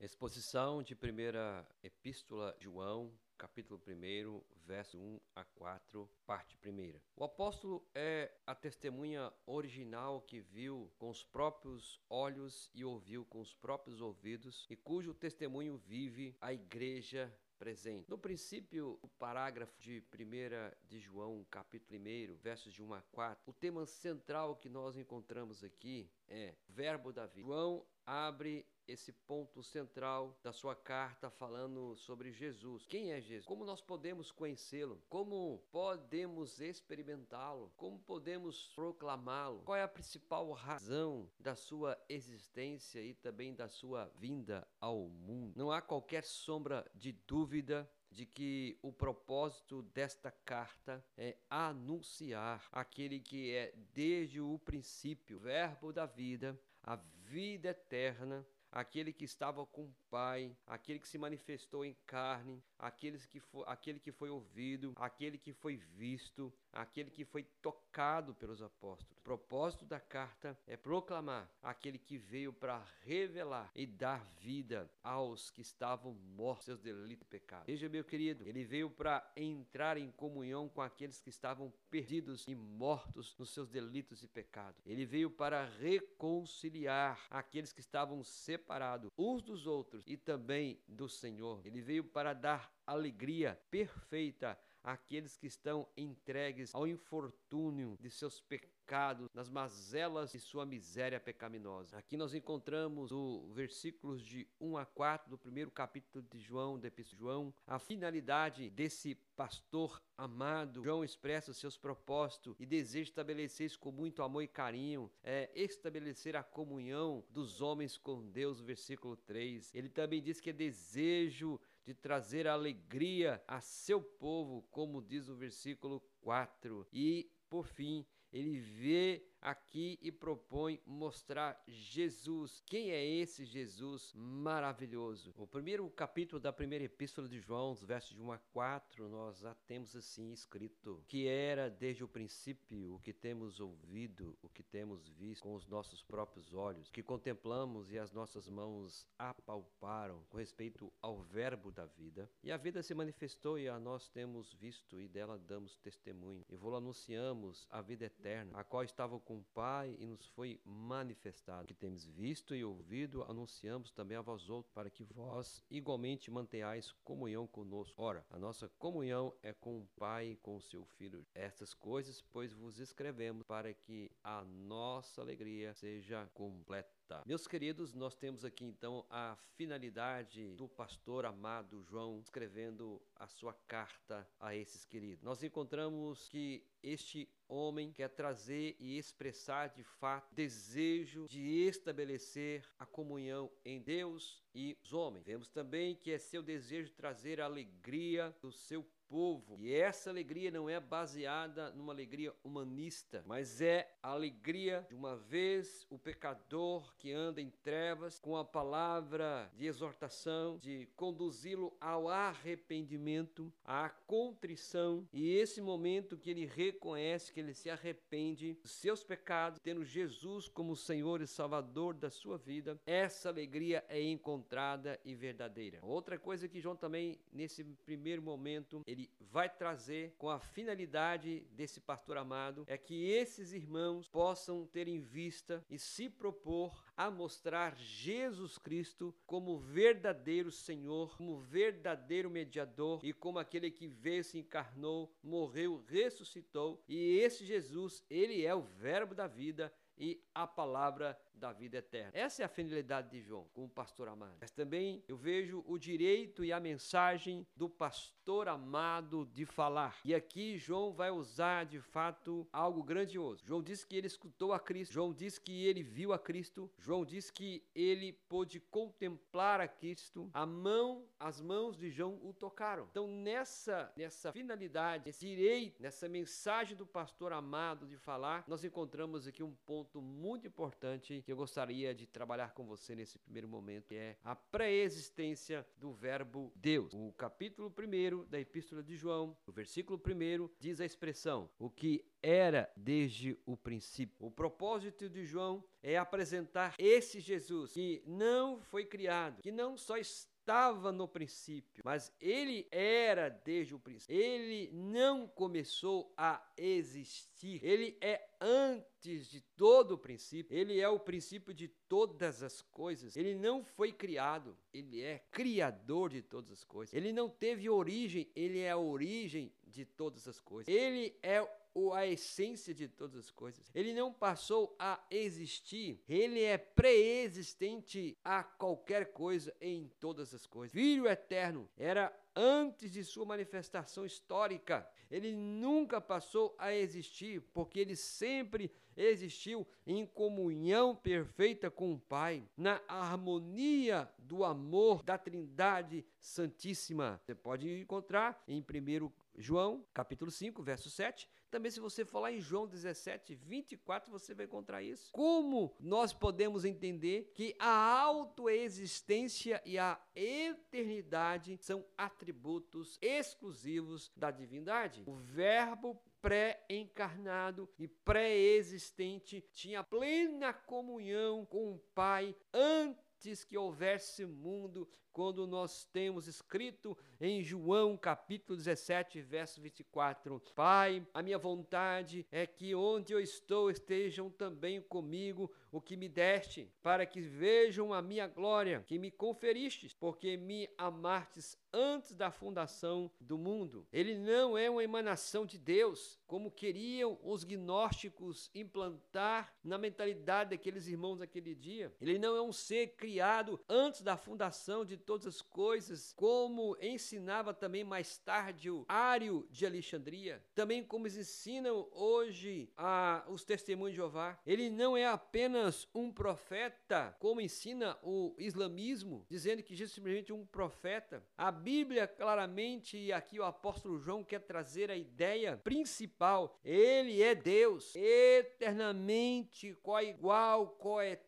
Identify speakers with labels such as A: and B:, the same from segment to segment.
A: Exposição de primeira epístola João, capítulo 1, verso 1 a 4, parte 1. O apóstolo é a testemunha original que viu com os próprios olhos e ouviu com os próprios ouvidos, e cujo testemunho vive a igreja presente. No princípio, o parágrafo de 1 de João, capítulo 1, versos de 1 a 4, o tema central que nós encontramos aqui é verbo da vida. João abre esse ponto central da sua carta falando sobre Jesus. Quem é Jesus? Como nós podemos conhecê-lo? Como podemos experimentá-lo? Como podemos proclamá-lo? Qual é a principal razão da sua existência e também da sua vinda ao mundo? Não há qualquer sombra de dúvida de que o propósito desta carta é anunciar aquele que é desde o princípio, verbo da vida, a vida eterna, aquele que estava com o Pai, aquele que se manifestou em carne, aquele que foi, aquele que foi ouvido, aquele que foi visto, aquele que foi tocado pelos apóstolos. O propósito da carta é proclamar aquele que veio para revelar e dar vida aos que estavam mortos, seus delitos e pecados. Veja, meu querido, ele veio para entrar em comunhão com aqueles que estavam perdidos e mortos nos seus delitos e pecados. Ele veio para reconciliar aqueles que estavam separados uns dos outros e também do Senhor. Ele veio para dar alegria perfeita àqueles que estão entregues ao infortúnio de seus pecados, nas mazelas de sua miséria pecaminosa. Aqui nós encontramos o versículos de 1 a 4 do primeiro capítulo de João, de João, a finalidade desse pastor amado. João expressa seus propósitos e deseja estabelecer isso com muito amor e carinho, é estabelecer a comunhão dos homens com Deus, versículo 3. Ele também diz que é desejo de trazer alegria a seu povo, como diz o versículo 4. E, por fim, ele vê aqui e propõe mostrar Jesus. Quem é esse Jesus maravilhoso? O primeiro capítulo da primeira epístola de João, os versos de 1 a 4, nós já temos assim escrito: que era desde o princípio o que temos ouvido, o que temos visto com os nossos próprios olhos, que contemplamos e as nossas mãos apalparam com respeito ao verbo da vida. E a vida se manifestou e a nós temos visto e dela damos testemunho. E vou anunciamos a vida eterna, a qual estava com o Pai e nos foi manifestado. Que temos visto e ouvido, anunciamos também a vós outros, para que vós igualmente mantenhais comunhão conosco. Ora, a nossa comunhão é com o Pai e com o seu Filho. Estas coisas, pois, vos escrevemos para que a nossa alegria seja completa. Meus queridos, nós temos aqui então a finalidade do pastor amado João escrevendo a sua carta a esses queridos. Nós encontramos que este homem quer trazer e expressar de fato desejo de estabelecer a comunhão em Deus e os homens. Vemos também que é seu desejo trazer a alegria do seu povo. E essa alegria não é baseada numa alegria humanista, mas é a alegria de uma vez o pecador que anda em trevas, com a palavra de exortação, de conduzi-lo ao arrependimento, à contrição, e esse momento que ele reconhece que ele se arrepende dos seus pecados, tendo Jesus como Senhor e Salvador da sua vida, essa alegria é encontrada e verdadeira. Outra coisa que João também nesse primeiro momento ele ele vai trazer com a finalidade desse pastor amado é que esses irmãos possam ter em vista e se propor a mostrar Jesus Cristo como verdadeiro Senhor, como verdadeiro mediador e como aquele que veio, se encarnou, morreu, ressuscitou. E esse Jesus, ele é o verbo da vida e a palavra da vida eterna. Essa é a finalidade de João, como pastor amado. Mas também eu vejo o direito e a mensagem do pastor amado de falar. E aqui João vai usar de fato algo grandioso. João diz que ele escutou a Cristo, João diz que ele viu a Cristo, João diz que ele pôde contemplar a Cristo. A mão, as mãos de João o tocaram. Então nessa nessa finalidade, nesse direito, nessa mensagem do pastor amado de falar, nós encontramos aqui um ponto muito importante que eu gostaria de trabalhar com você nesse primeiro momento, é a pré-existência do verbo Deus. O capítulo 1 da Epístola de João, o versículo 1 diz a expressão: o que era desde o princípio. O propósito de João é apresentar esse Jesus que não foi criado, que não só está estava no princípio, mas ele era desde o princípio. Ele não começou a existir. Ele é antes de todo o princípio. Ele é o princípio de todas as coisas. Ele não foi criado, ele é criador de todas as coisas. Ele não teve origem, ele é a origem de todas as coisas. Ele é a essência de todas as coisas. Ele não passou a existir, ele é pré-existente a qualquer coisa em todas as coisas. Filho eterno era antes de sua manifestação histórica. Ele nunca passou a existir, porque ele sempre existiu em comunhão perfeita com o Pai, na harmonia do amor da Trindade Santíssima. Você pode encontrar em 1 João, capítulo 5, verso 7. Também, se você falar em João 17, 24, você vai encontrar isso. Como nós podemos entender que a autoexistência e a eternidade são atributos exclusivos da divindade? O Verbo pré-encarnado e pré-existente tinha plena comunhão com o Pai antes que houvesse mundo quando nós temos escrito em João capítulo 17, verso 24: Pai, a minha vontade é que onde eu estou estejam também comigo o que me deste, para que vejam a minha glória que me conferistes, porque me amastes antes da fundação do mundo. Ele não é uma emanação de Deus, como queriam os gnósticos implantar na mentalidade daqueles irmãos daquele dia. Ele não é um ser criado antes da fundação de todas as coisas, como ensinava também mais tarde o Ário de Alexandria, também como ensinam hoje a, os testemunhos de Jeová. Ele não é apenas um profeta, como ensina o islamismo, dizendo que Jesus é simplesmente um profeta. A Bíblia claramente, e aqui o apóstolo João quer trazer a ideia principal, ele é Deus, eternamente coigual, coeterno eterno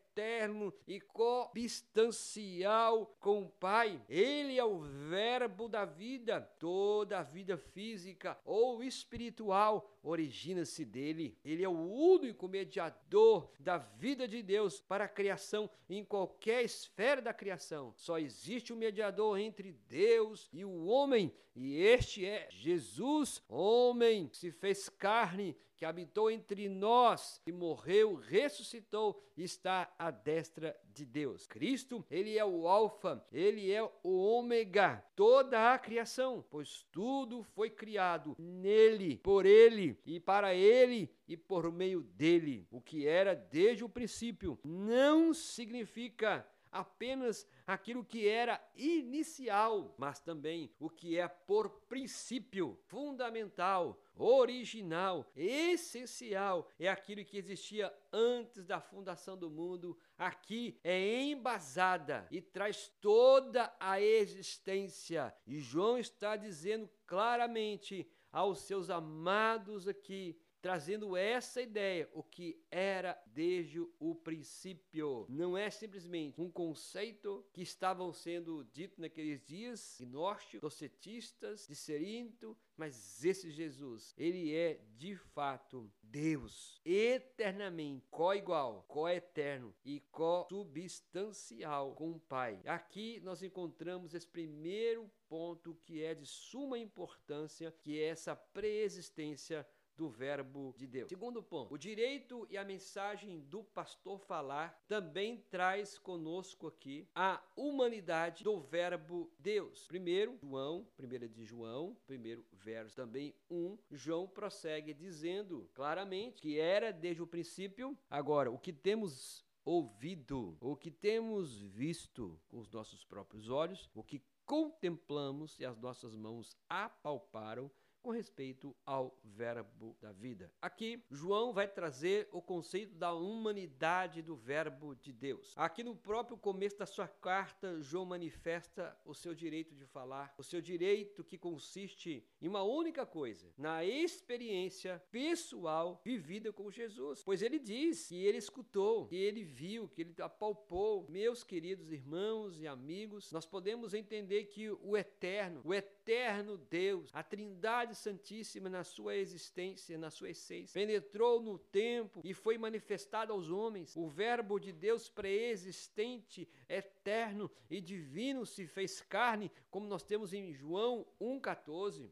A: e cobstancial com o Pai. Ele é o Verbo da vida. Toda a vida física ou espiritual origina-se dele. Ele é o único mediador da vida de Deus para a criação em qualquer esfera da criação. Só existe um mediador entre Deus e o homem, e este é Jesus, homem, se fez carne que habitou entre nós, que morreu, ressuscitou, está à destra de Deus. Cristo, ele é o alfa, ele é o ômega, toda a criação, pois tudo foi criado nele, por ele e para ele e por meio dele. O que era desde o princípio não significa apenas aquilo que era inicial, mas também o que é por princípio fundamental, original, essencial, é aquilo que existia antes da fundação do mundo. Aqui é embasada e traz toda a existência. E João está dizendo claramente aos seus amados aqui trazendo essa ideia, o que era desde o princípio. Não é simplesmente um conceito que estavam sendo dito naqueles dias, gnósticos, docetistas, de Serinto, mas esse Jesus, ele é de fato Deus, eternamente co-igual, co-eterno e co-substancial com o Pai. Aqui nós encontramos esse primeiro ponto que é de suma importância, que é essa preexistência do Verbo de Deus. Segundo ponto, o direito e a mensagem do pastor falar também traz conosco aqui a humanidade do Verbo Deus. Primeiro, João, primeira de João, primeiro verso também um, João prossegue dizendo claramente que era desde o princípio. Agora, o que temos ouvido, o que temos visto com os nossos próprios olhos, o que contemplamos e as nossas mãos apalparam com respeito ao Verbo da vida. Aqui, João vai trazer o conceito da humanidade do Verbo de Deus. Aqui no próprio começo da sua carta, João manifesta o seu direito de falar, o seu direito que consiste em uma única coisa, na experiência pessoal vivida com Jesus. Pois ele diz que ele escutou, que ele viu, que ele apalpou. Meus queridos irmãos e amigos, nós podemos entender que o eterno, o eterno Deus, a Trindade Santíssima na sua existência, na sua essência, penetrou no tempo e foi manifestado aos homens. O Verbo de Deus preexistente, eterno e divino se fez carne, como nós temos em João 1,14.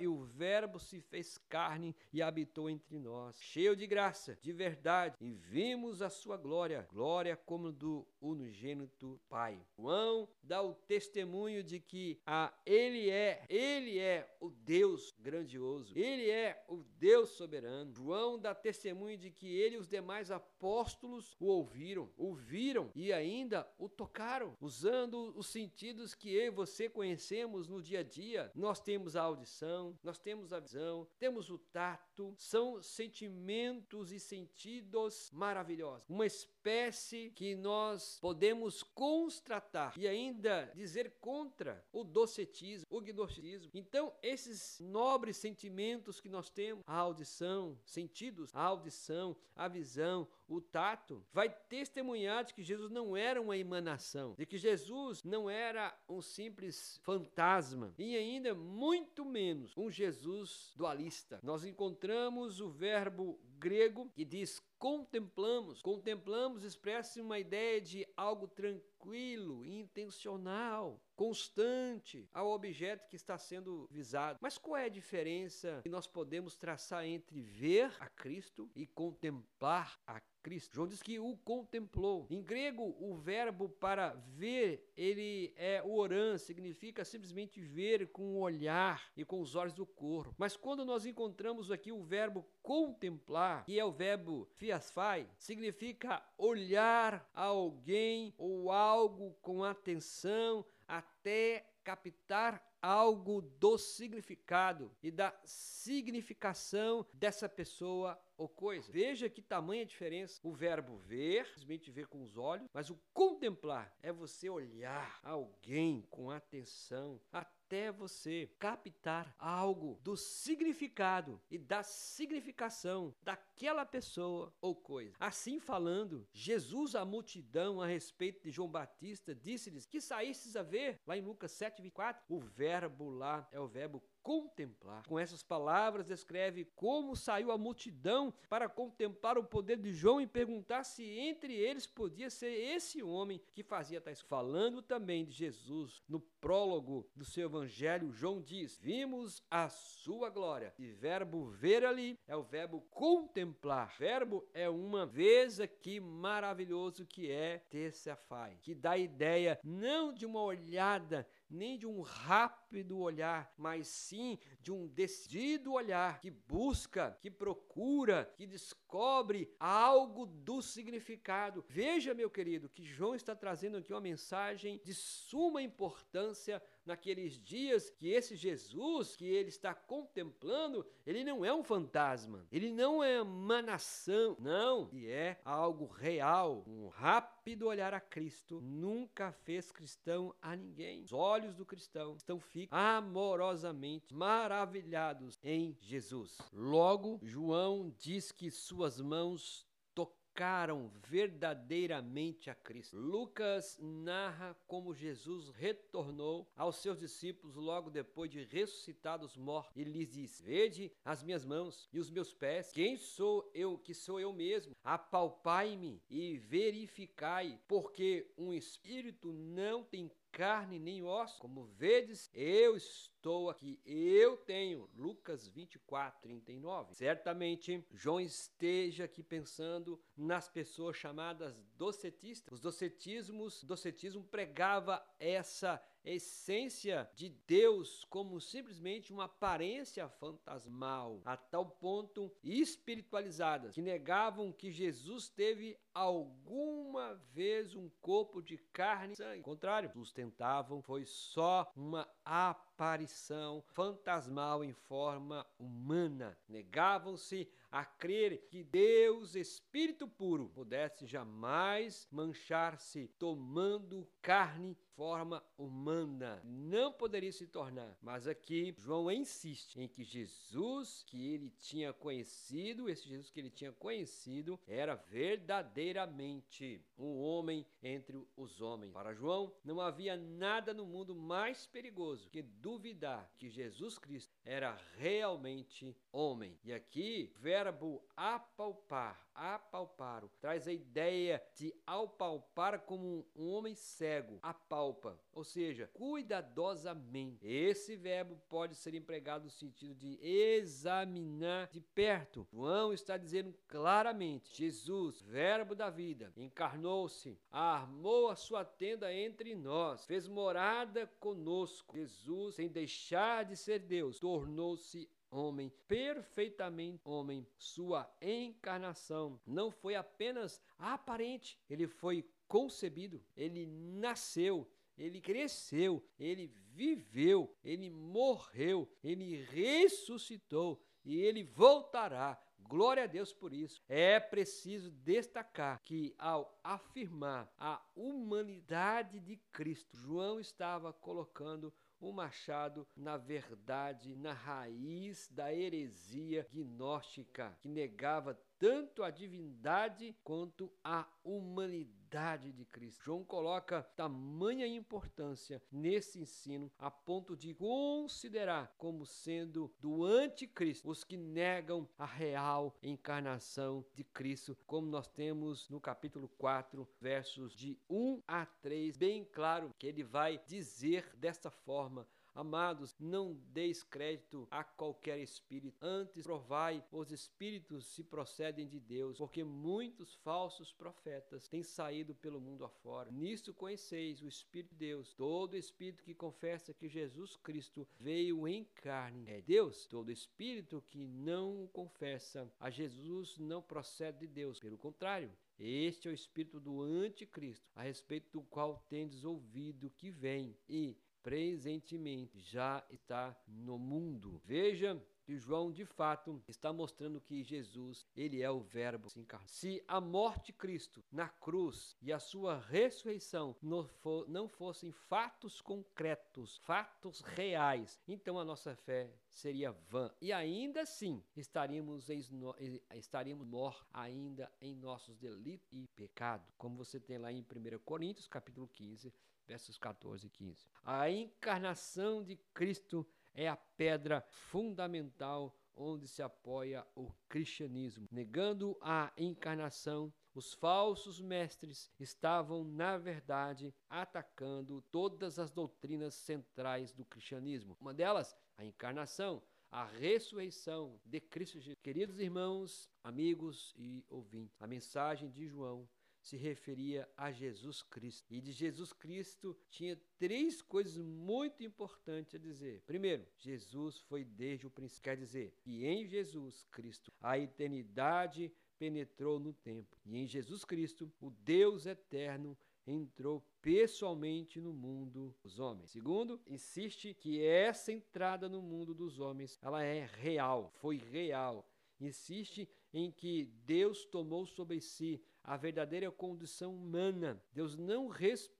A: E o Verbo se fez carne e habitou entre nós, cheio de graça, de verdade, e vimos a sua glória, glória como do unigênito Pai. João dá o testemunho de que a ele é, ele é o Deus grandioso. Ele é o Deus soberano. João dá testemunho de que ele e os demais apóstolos o ouviram, ouviram e ainda o tocaram, usando os sentidos que eu e você conhecemos no dia a dia. Nós temos a audição, nós temos a visão, temos o tato, são sentimentos e sentidos maravilhosos. Uma espécie que nós podemos constatar e ainda dizer contra o docetismo, o gnosticismo. Então, esses nobres sentimentos que nós temos, a audição, sentidos, a audição, a visão, o tato, vai testemunhar de que Jesus não era uma emanação, de que Jesus não era um simples fantasma e ainda muito menos um Jesus dualista. Nós encontramos o verbo grego que diz contemplamos. Contemplamos expressa uma ideia de algo tranquilo, intencional, constante ao objeto que está sendo visado. Mas qual é a diferença que nós podemos traçar entre ver a Cristo e contemplar a Cristo. João diz que o contemplou. Em grego, o verbo para ver, ele é o oran, significa simplesmente ver com o olhar e com os olhos do corpo. Mas quando nós encontramos aqui o verbo contemplar, que é o verbo fiasfai, significa olhar alguém ou algo com atenção até captar algo do significado e da significação dessa pessoa ou coisa. Veja que tamanha diferença. O verbo ver, simplesmente ver com os olhos, mas o contemplar é você olhar alguém com atenção, até você captar algo do significado e da significação daquela pessoa ou coisa. Assim falando, Jesus à multidão a respeito de João Batista disse-lhes que saísses a ver, lá em Lucas 7:24, o verbo lá é o verbo contemplar. Com essas palavras, descreve como saiu a multidão para contemplar o poder de João e perguntar se entre eles podia ser esse homem que fazia tais. Falando também de Jesus, no prólogo do seu evangelho, João diz: Vimos a sua glória. E verbo ver ali é o verbo contemplar. Verbo é uma vez aqui maravilhoso que é terça-feira, que dá a ideia não de uma olhada nem de um rápido olhar, mas sim de um decidido olhar que busca, que procura, que descobre algo do significado. Veja, meu querido, que João está trazendo aqui uma mensagem de suma importância naqueles dias que esse Jesus que ele está contemplando, ele não é um fantasma, ele não é uma nação, não, e é algo real. Um rápido olhar a Cristo nunca fez cristão a ninguém. Os olhos do cristão estão fixos amorosamente maravilhados em Jesus. Logo, João diz que suas mãos tocaram verdadeiramente a Cristo. Lucas narra como Jesus retornou aos seus discípulos logo depois de ressuscitar dos mortos e lhes disse: Vede as minhas mãos e os meus pés. Quem sou eu que sou eu mesmo? Apalpai-me e verificai, porque um espírito não tem carne nem osso. Como vedes, eu estou aqui, eu tenho. Lucas 24, 39. Certamente, João esteja aqui pensando nas pessoas chamadas docetistas. Os docetismos, docetismo pregava essa essência de Deus como simplesmente uma aparência fantasmal, a tal ponto espiritualizada que negavam que Jesus teve alguma vez um corpo de carne e sangue. Ao contrário, sustentavam foi só uma aparição fantasmal em forma humana. Negavam-se a crer que Deus, Espírito puro, pudesse jamais manchar-se tomando carne forma humana. Não poderia se tornar. Mas aqui João insiste em que Jesus que ele tinha conhecido, esse Jesus que ele tinha conhecido, era verdadeiramente um homem entre os homens. Para João, não havia nada no mundo mais perigoso que duvidar que Jesus Cristo era realmente homem. E aqui, verbo apalpar, apalpar, traz a ideia de apalpar como um homem cego, apalpa, ou seja, cuidadosamente. Esse verbo pode ser empregado no sentido de examinar de perto. João está dizendo claramente: Jesus, verbo da vida, encarnou-se, armou a sua tenda entre nós, fez morada conosco. Jesus, sem deixar de ser Deus, tornou-se homem, perfeitamente homem. Sua encarnação não foi apenas aparente, ele foi concebido, ele nasceu, ele cresceu, ele viveu, ele morreu, ele ressuscitou e ele voltará. Glória a Deus por isso. É preciso destacar que, ao afirmar a humanidade de Cristo, João estava colocando o machado na verdade, na raiz da heresia gnóstica, que negava tanto a divindade quanto a humanidade de Cristo. João coloca tamanha importância nesse ensino a ponto de considerar como sendo do anticristo os que negam a real encarnação de Cristo, como nós temos no capítulo 4, versos de 1 a 3, bem claro que ele vai dizer desta forma Amados, não deis crédito a qualquer espírito, antes provai os espíritos se procedem de Deus, porque muitos falsos profetas têm saído pelo mundo afora. Nisto conheceis o Espírito de Deus. Todo espírito que confessa que Jesus Cristo veio em carne é Deus. Todo espírito que não confessa a Jesus não procede de Deus. Pelo contrário, este é o espírito do anticristo, a respeito do qual tendes ouvido que vem e presentemente já está no mundo. Veja que João de fato está mostrando que Jesus, ele é o verbo se encarnou. Se a morte de Cristo na cruz e a sua ressurreição não, for, não fossem fatos concretos, fatos reais, então a nossa fé seria vã. E ainda assim estaríamos, estaríamos mortos ainda em nossos delitos e pecado. Como você tem lá em 1 Coríntios, capítulo 15, versos 14 e 15. A encarnação de Cristo é a pedra fundamental onde se apoia o cristianismo. Negando a encarnação, os falsos mestres estavam, na verdade, atacando todas as doutrinas centrais do cristianismo. Uma delas, a encarnação, a ressurreição de Cristo Jesus. Queridos irmãos, amigos e ouvintes, a mensagem de João se referia a Jesus Cristo. E de Jesus Cristo tinha três coisas muito importantes a dizer. Primeiro, Jesus foi desde o princípio. Quer dizer que em Jesus Cristo a eternidade penetrou no tempo. E em Jesus Cristo, o Deus eterno entrou pessoalmente no mundo dos homens. Segundo, insiste que essa entrada no mundo dos homens, ela é real, foi real. Insiste em que Deus tomou sobre si a verdadeira condição humana. Deus não,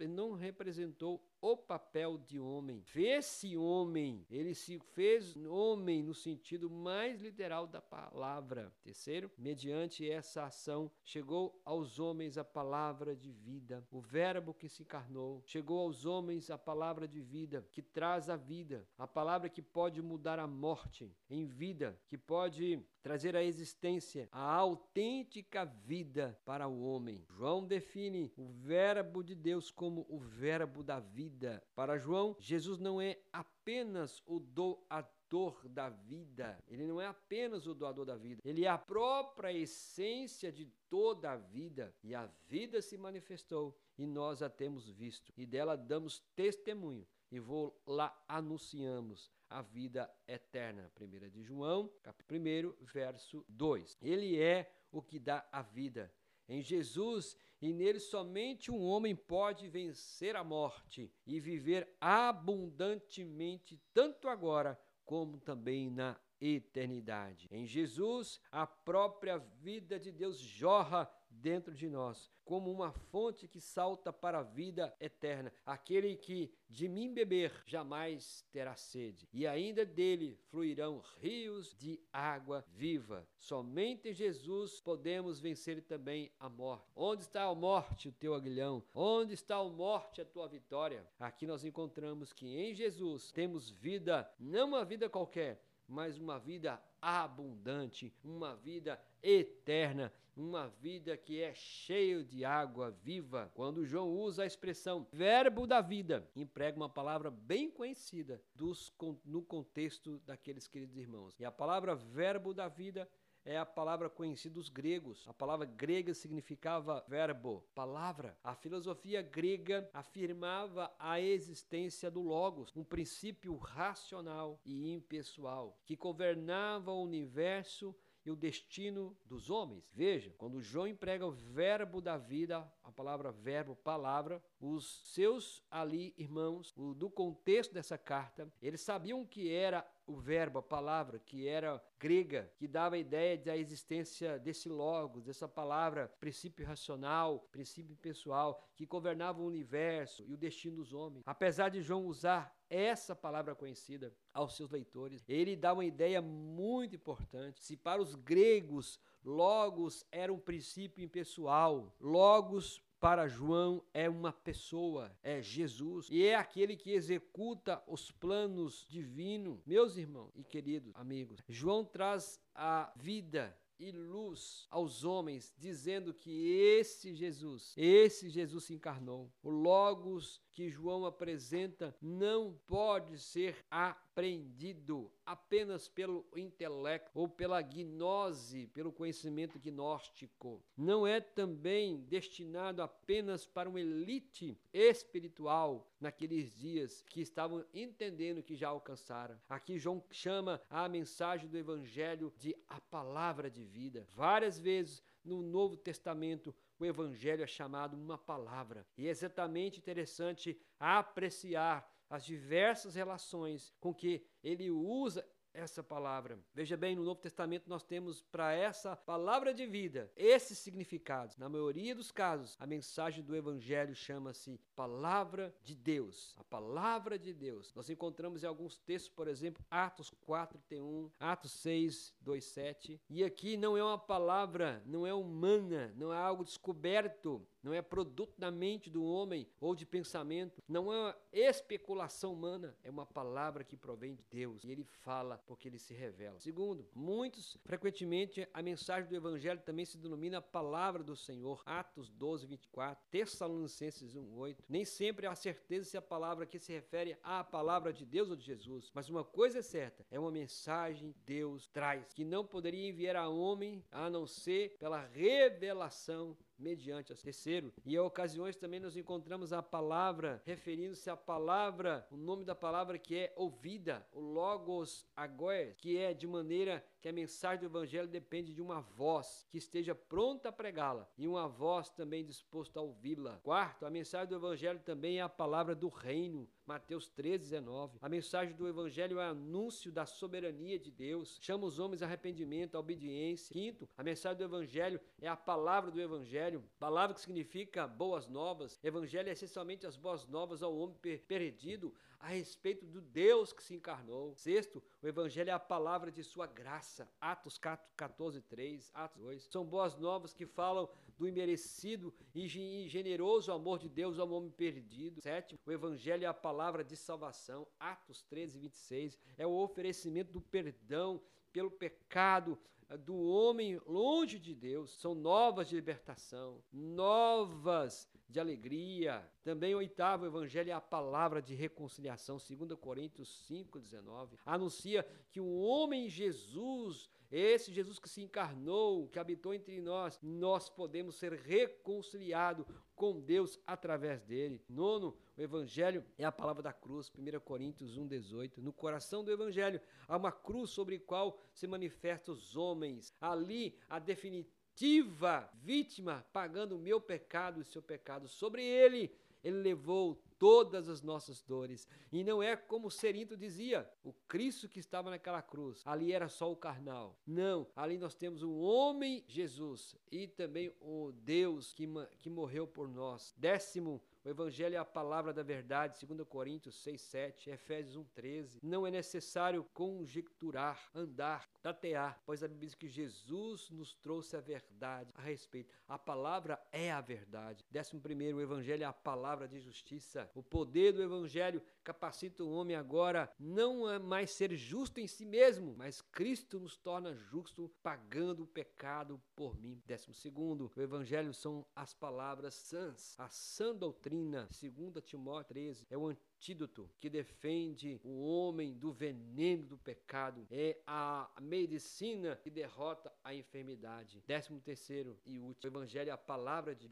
A: não representou o papel de homem. Fez-se homem, ele se fez homem no sentido mais literal da palavra. Terceiro, mediante essa ação, chegou aos homens a palavra de vida, o Verbo que se encarnou. Chegou aos homens a palavra de vida, que traz a vida, a palavra que pode mudar a morte em vida, que pode trazer a existência, a autêntica vida para o homem. João define o Verbo de Deus como o Verbo da vida vida. Para João, Jesus não é apenas o doador da vida, ele não é apenas o doador da vida, ele é a própria essência de toda a vida. E a vida se manifestou e nós a temos visto, e dela damos testemunho e vou lá anunciamos a vida eterna. 1 de João, capítulo 1, verso 2. Ele é o que dá a vida. Em Jesus e nele somente um homem pode vencer a morte e viver abundantemente, tanto agora como também na eternidade. Em Jesus, a própria vida de Deus jorra dentro de nós, como uma fonte que salta para a vida eterna. Aquele que de mim beber jamais terá sede, e ainda dele fluirão rios de água viva. Somente em Jesus podemos vencer também a morte. Onde está a morte, o teu aguilhão? Onde está a morte, a tua vitória? Aqui nós encontramos que em Jesus temos vida, não uma vida qualquer, mas uma vida abundante, uma vida eterna, uma vida que é cheia de água viva. Quando João usa a expressão verbo da vida, emprega uma palavra bem conhecida dos, no contexto daqueles queridos irmãos. E a palavra verbo da vida é a palavra conhecida dos gregos. A palavra grega significava verbo, palavra. A filosofia grega afirmava a existência do Logos, um princípio racional e impessoal que governava o universo e o destino dos homens. Veja, quando João emprega o verbo da vida, a palavra verbo, palavra, os seus ali irmãos, do contexto dessa carta, eles sabiam que era o verbo, a palavra, que era grega, que dava a ideia da existência desse logos, dessa palavra, princípio racional, princípio pessoal, que governava o universo e o destino dos homens. Apesar de João usar essa palavra conhecida aos seus leitores, ele dá uma ideia muito importante. Se para os gregos logos era um princípio impessoal, logos para João é uma pessoa, é Jesus, e é aquele que executa os planos divinos. Meus irmãos e queridos amigos, João traz a vida e luz aos homens, dizendo que esse Jesus, esse Jesus se encarnou. O Logos que João apresenta não pode ser aprendido apenas pelo intelecto ou pela gnose, pelo conhecimento gnóstico. Não é também destinado apenas para uma elite espiritual naqueles dias que estavam entendendo que já alcançaram. Aqui João chama a mensagem do evangelho de a palavra de vida. Várias vezes no Novo Testamento o Evangelho é chamado uma palavra. E é exatamente interessante apreciar as diversas relações com que ele usa essa palavra. Veja bem, no Novo Testamento nós temos para essa palavra de vida esses significados. Na maioria dos casos, a mensagem do Evangelho chama-se palavra de Deus. A palavra de Deus. Nós encontramos em alguns textos, por exemplo, Atos 4, 31, Atos 6, 2, 7. E aqui não é uma palavra, não é humana, não é algo descoberto não é produto da mente do homem ou de pensamento, não é uma especulação humana, é uma palavra que provém de Deus e ele fala porque ele se revela. Segundo, muitos, frequentemente, a mensagem do Evangelho também se denomina palavra do Senhor, Atos 12, 24, Tessalonicenses 1, 8. Nem sempre há certeza se a palavra aqui se refere à palavra de Deus ou de Jesus, mas uma coisa é certa, é uma mensagem Deus traz, que não poderia enviar a homem a não ser pela revelação mediante a terceiro. E em ocasiões também nós encontramos a palavra referindo-se à palavra, o nome da palavra que é ouvida, o logos agoes, que é de maneira que a mensagem do evangelho depende de uma voz que esteja pronta a pregá-la e uma voz também disposta a ouvi-la. Quarto, a mensagem do evangelho também é a palavra do reino, Mateus 13, 19. A mensagem do Evangelho é anúncio da soberania de Deus, chama os homens a arrependimento, a obediência. Quinto, a mensagem do Evangelho é a palavra do Evangelho, palavra que significa boas novas. Evangelho é essencialmente as boas novas ao homem perdido a respeito do Deus que se encarnou. Sexto, o Evangelho é a palavra de sua graça. Atos 14, 3, Atos 2. São boas novas que falam do imerecido e generoso amor de Deus ao homem perdido. Sétimo, o Evangelho é a palavra de salvação. Atos 13, 26. É o oferecimento do perdão pelo pecado eh, do homem longe de Deus. São novas de libertação, novas de alegria. Também o oitavo evangelho é a palavra de reconciliação, 2 Coríntios 5, 19. Anuncia que o homem Jesus esse Jesus que se encarnou, que habitou entre nós, nós podemos ser reconciliados com Deus através dele. Nono, o Evangelho é a palavra da cruz, 1 Coríntios 1,18. No coração do Evangelho há uma cruz sobre a qual se manifestam os homens. Ali, a definitiva vítima pagando o meu pecado e o seu pecado sobre ele. Ele levou todas as nossas dores. E não é como Serinto dizia, o Cristo que estava naquela cruz, ali era só o carnal. Não, ali nós temos um homem, Jesus, e também o Deus que, que morreu por nós. Décimo, o Evangelho é a palavra da verdade, 2 Coríntios 6, 7, Efésios 1, 13. Não é necessário conjecturar, andar, tatear, pois a Bíblia diz que Jesus nos trouxe a verdade a respeito. A palavra é a verdade. Décimo primeiro, o Evangelho é a palavra de justiça. O poder do Evangelho capacita o homem agora não a mais ser justo em si mesmo, mas Cristo nos torna justo pagando o pecado por mim. Décimo segundo, o Evangelho são as palavras sãs, a sã doutrina doutrina, 2 Timóteo 13, é o antídoto que defende o homem do veneno do pecado. É a medicina que derrota a enfermidade. Décimo terceiro e último, o evangelho é a palavra de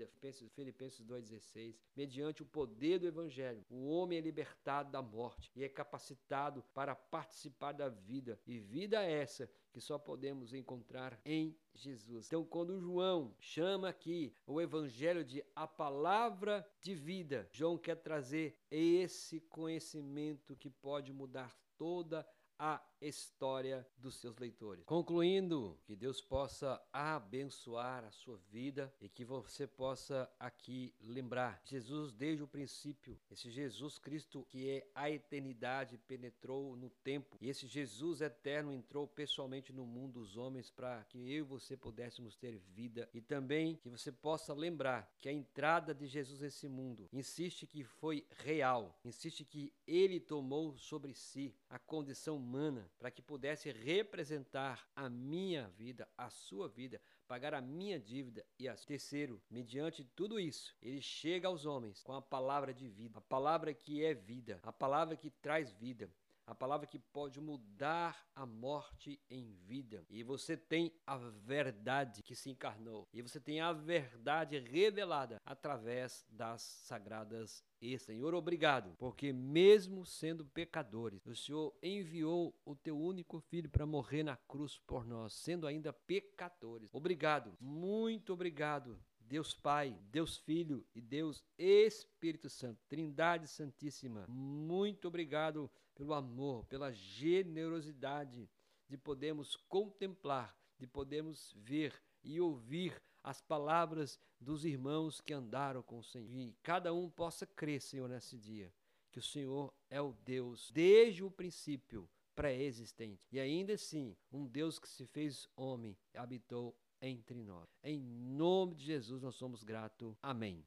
A: Filipenses 2,16. Mediante o poder do evangelho, o homem é libertado da morte e é capacitado para participar da vida. E vida essa que só podemos encontrar em Jesus. Então, quando João chama aqui o evangelho de a palavra de vida, João quer trazer esse conhecimento que pode mudar toda a a história dos seus leitores. Concluindo, que Deus possa abençoar a sua vida e que você possa aqui lembrar: Jesus, desde o princípio, esse Jesus Cristo que é a eternidade, penetrou no tempo, e esse Jesus eterno entrou pessoalmente no mundo dos homens para que eu e você pudéssemos ter vida e também que você possa lembrar que a entrada de Jesus nesse mundo insiste que foi real, insiste que ele tomou sobre si a condição humana para que pudesse representar a minha vida, a sua vida, pagar a minha dívida e a terceiro, mediante tudo isso, ele chega aos homens com a palavra de vida, a palavra que é vida, a palavra que traz vida, a palavra que pode mudar a morte em vida. E você tem a verdade que se encarnou. E você tem a verdade revelada através das sagradas e Senhor, obrigado, porque mesmo sendo pecadores, o Senhor enviou o teu único filho para morrer na cruz por nós, sendo ainda pecadores. Obrigado, muito obrigado. Deus Pai, Deus Filho e Deus Espírito Santo, Trindade Santíssima, muito obrigado pelo amor, pela generosidade de podermos contemplar, de podermos ver e ouvir as palavras dos irmãos que andaram com o Senhor. E cada um possa crer, Senhor, nesse dia, que o Senhor é o Deus desde o princípio pré-existente. E ainda assim, um Deus que se fez homem habitou entre nós. Em nome de Jesus nós somos gratos. Amém.